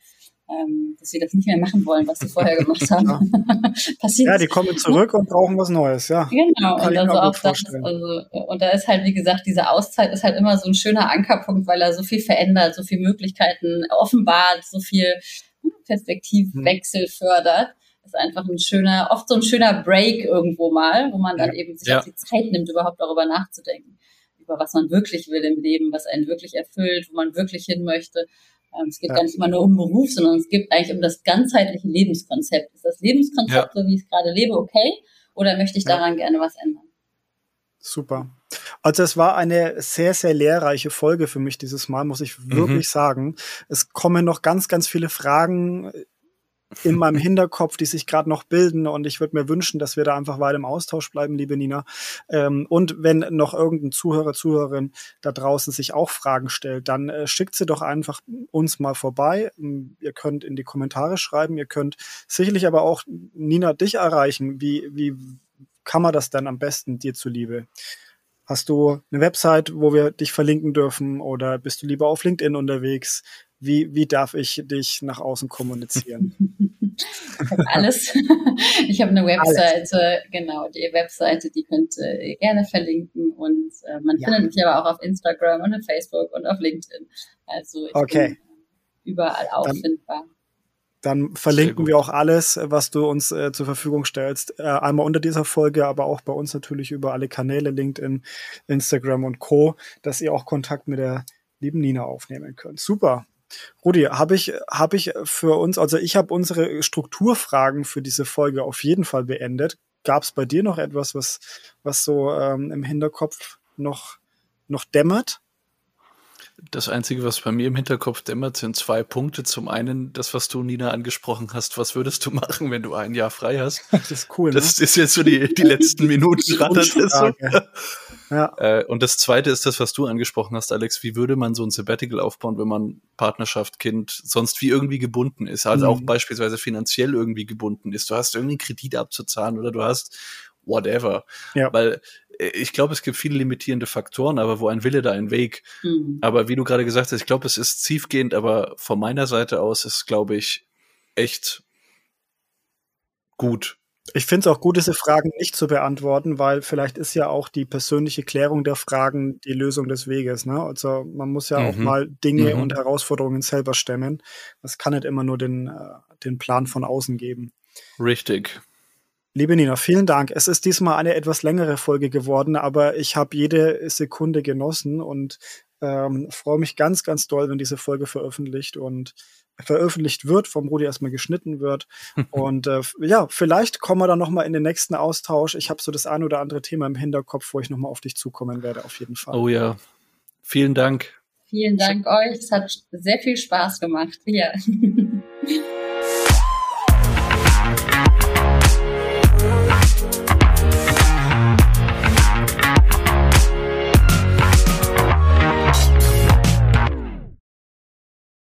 ähm, dass sie das nicht mehr machen wollen, was sie vorher gemacht haben. Passiert. Ja, die kommen zurück und brauchen was Neues, ja. Genau, und, also auch das, also, und da ist halt, wie gesagt, diese Auszeit ist halt immer so ein schöner Ankerpunkt, weil er so viel verändert, so viele Möglichkeiten offenbart, so viel Perspektivwechsel fördert. Das ist einfach ein schöner, oft so ein schöner Break irgendwo mal, wo man dann ja. eben sich ja. auch die Zeit nimmt, überhaupt darüber nachzudenken. Über was man wirklich will im Leben, was einen wirklich erfüllt, wo man wirklich hin möchte. Ähm, es geht ja. gar nicht immer nur um Beruf, sondern es geht eigentlich um das ganzheitliche Lebenskonzept. Ist das Lebenskonzept, so wie ich es gerade lebe, okay? Oder möchte ich daran gerne was ändern? Super. Also es war eine sehr, sehr lehrreiche Folge für mich dieses Mal, muss ich wirklich mhm. sagen. Es kommen noch ganz, ganz viele Fragen in meinem Hinterkopf, die sich gerade noch bilden und ich würde mir wünschen, dass wir da einfach weiter im Austausch bleiben, liebe Nina. Ähm, und wenn noch irgendein Zuhörer, Zuhörerin da draußen sich auch Fragen stellt, dann äh, schickt sie doch einfach uns mal vorbei. Ihr könnt in die Kommentare schreiben, ihr könnt sicherlich aber auch Nina dich erreichen. Wie, wie kann man das dann am besten dir zuliebe? Hast du eine Website, wo wir dich verlinken dürfen oder bist du lieber auf LinkedIn unterwegs? Wie, wie darf ich dich nach außen kommunizieren? ich habe alles. Ich habe eine Webseite, alles. genau, die Webseite, die könnt ihr gerne verlinken und äh, man ja. findet mich aber auch auf Instagram und auf Facebook und auf LinkedIn. Also ich okay. bin überall auffindbar. Dann dann verlinken wir auch alles, was du uns äh, zur Verfügung stellst. Äh, einmal unter dieser Folge, aber auch bei uns natürlich über alle Kanäle, LinkedIn, Instagram und Co., dass ihr auch Kontakt mit der lieben Nina aufnehmen könnt. Super. Rudi, habe ich, hab ich für uns, also ich habe unsere Strukturfragen für diese Folge auf jeden Fall beendet. Gab es bei dir noch etwas, was, was so ähm, im Hinterkopf noch, noch dämmert? Das Einzige, was bei mir im Hinterkopf dämmert, sind zwei Punkte. Zum einen das, was du, Nina, angesprochen hast. Was würdest du machen, wenn du ein Jahr frei hast? Das ist cool. Das ne? ist jetzt so die, die letzten Minuten. so. Ja. Äh, und das Zweite ist das, was du angesprochen hast, Alex. Wie würde man so ein Sabbatical aufbauen, wenn man Partnerschaft, Kind, sonst wie irgendwie gebunden ist? Also mhm. auch beispielsweise finanziell irgendwie gebunden ist. Du hast irgendwie einen Kredit abzuzahlen oder du hast whatever. Ja. Weil äh, ich glaube, es gibt viele limitierende Faktoren, aber wo ein Wille, da ein Weg. Mhm. Aber wie du gerade gesagt hast, ich glaube, es ist tiefgehend, aber von meiner Seite aus ist, glaube ich, echt gut. Ich finde es auch gut, diese Fragen nicht zu beantworten, weil vielleicht ist ja auch die persönliche Klärung der Fragen die Lösung des Weges. Ne? Also man muss ja mhm. auch mal Dinge mhm. und Herausforderungen selber stemmen. Das kann nicht immer nur den, äh, den Plan von außen geben. Richtig. Liebe Nina, vielen Dank. Es ist diesmal eine etwas längere Folge geworden, aber ich habe jede Sekunde genossen und ähm, freue mich ganz, ganz doll, wenn diese Folge veröffentlicht und veröffentlicht wird, vom Rudi erstmal geschnitten wird. und äh, ja, vielleicht kommen wir dann nochmal in den nächsten Austausch. Ich habe so das ein oder andere Thema im Hinterkopf, wo ich nochmal auf dich zukommen werde, auf jeden Fall. Oh ja. Vielen Dank. Vielen Dank euch. Es hat sehr viel Spaß gemacht. Ja.